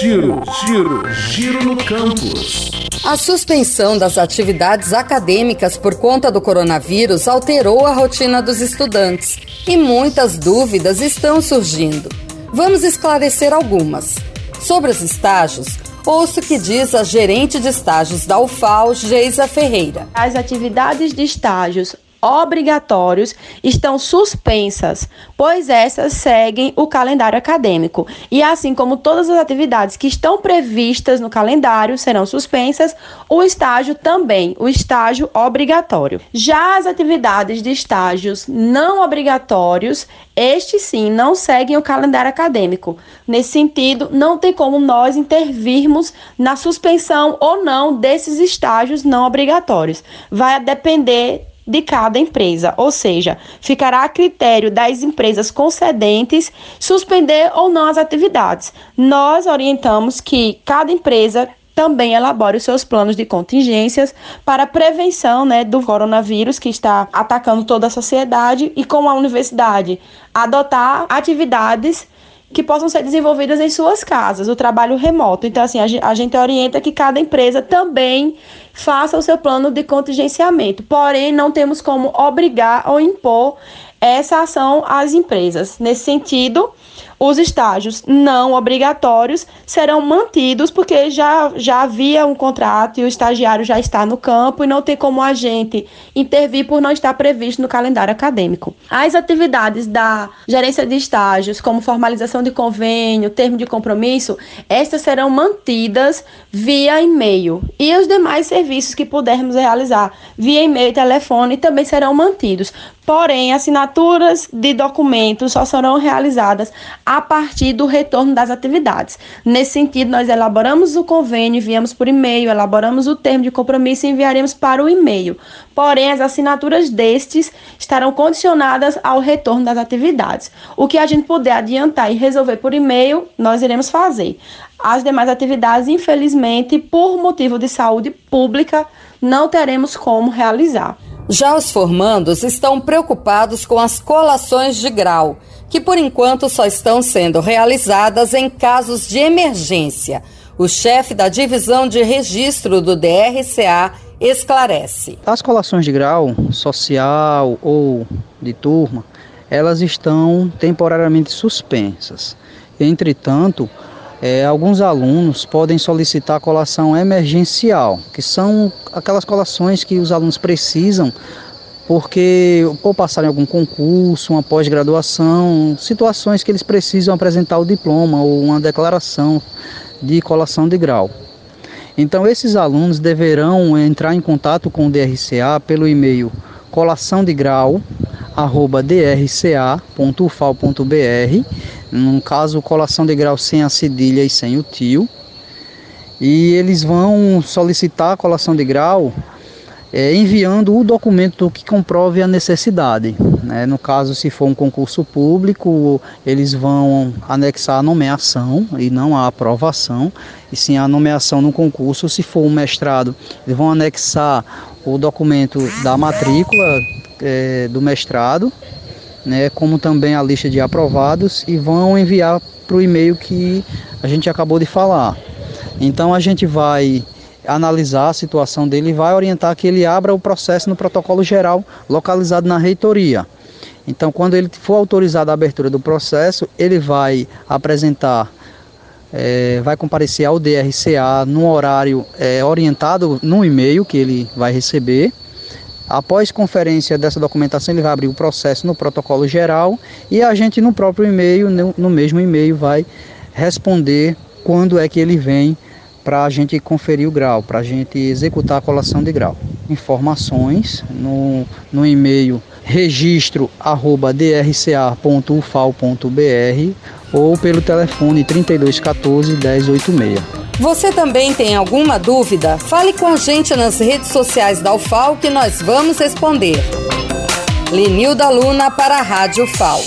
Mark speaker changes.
Speaker 1: Giro, giro, giro no campus.
Speaker 2: A suspensão das atividades acadêmicas por conta do coronavírus alterou a rotina dos estudantes e muitas dúvidas estão surgindo. Vamos esclarecer algumas. Sobre os estágios, ouço o que diz a gerente de estágios da UFAL, Geisa Ferreira.
Speaker 3: As atividades de estágios obrigatórios estão suspensas, pois essas seguem o calendário acadêmico. E assim como todas as atividades que estão previstas no calendário serão suspensas, o estágio também, o estágio obrigatório. Já as atividades de estágios não obrigatórios, estes sim não seguem o calendário acadêmico. Nesse sentido, não tem como nós intervirmos na suspensão ou não desses estágios não obrigatórios. Vai depender de cada empresa, ou seja, ficará a critério das empresas concedentes suspender ou não as atividades. Nós orientamos que cada empresa também elabore os seus planos de contingências para prevenção né, do coronavírus que está atacando toda a sociedade e com a universidade adotar atividades que possam ser desenvolvidas em suas casas, o trabalho remoto. Então, assim, a gente orienta que cada empresa também faça o seu plano de contingenciamento. Porém, não temos como obrigar ou impor essa ação às empresas. Nesse sentido, os estágios não obrigatórios serão mantidos porque já, já havia um contrato e o estagiário já está no campo e não tem como a gente intervir por não estar previsto no calendário acadêmico. As atividades da gerência de estágios, como formalização de convênio, termo de compromisso, estas serão mantidas via e-mail. E os demais serviços que pudermos realizar via e-mail e telefone também serão mantidos. Porém, assinaturas de documentos só serão realizadas a partir do retorno das atividades. Nesse sentido, nós elaboramos o convênio, enviamos por e-mail, elaboramos o termo de compromisso e enviaremos para o e-mail. Porém, as assinaturas destes estarão condicionadas ao retorno das atividades. O que a gente puder adiantar e resolver por e-mail, nós iremos fazer. As demais atividades, infelizmente, por motivo de saúde pública, não teremos como realizar.
Speaker 2: Já os formandos estão preocupados com as colações de grau, que por enquanto só estão sendo realizadas em casos de emergência. O chefe da divisão de registro do DRCA esclarece.
Speaker 4: As colações de grau, social ou de turma, elas estão temporariamente suspensas. Entretanto, é, alguns alunos podem solicitar a colação emergencial, que são aquelas colações que os alunos precisam porque ou passarem algum concurso, uma pós-graduação, situações que eles precisam apresentar o diploma ou uma declaração de colação de grau. Então esses alunos deverão entrar em contato com o DRCA pelo e-mail colação de grau drca.ufal.br no caso colação de grau sem a cedilha e sem o tio. E eles vão solicitar a colação de grau é, enviando o documento que comprove a necessidade. Né? No caso, se for um concurso público, eles vão anexar a nomeação e não a aprovação, e sim a nomeação no concurso. Se for um mestrado, eles vão anexar o documento da matrícula é, do mestrado né, como também a lista de aprovados e vão enviar para o e-mail que a gente acabou de falar. Então a gente vai analisar a situação dele e vai orientar que ele abra o processo no protocolo geral localizado na reitoria. Então, quando ele for autorizado a abertura do processo, ele vai apresentar, é, vai comparecer ao DRCA no horário é, orientado no e-mail que ele vai receber Após conferência dessa documentação, ele vai abrir o processo no protocolo geral e a gente no próprio e-mail, no, mesmo e-mail, vai responder quando é que ele vem para a gente conferir o grau, para a gente executar a colação de grau. Informações no, no e-mail registro@drca.ufal.br ou pelo telefone 3214 1086.
Speaker 2: Você também tem alguma dúvida? Fale com a gente nas redes sociais da UFAL que nós vamos responder. Lenilda Luna para a Rádio FAL.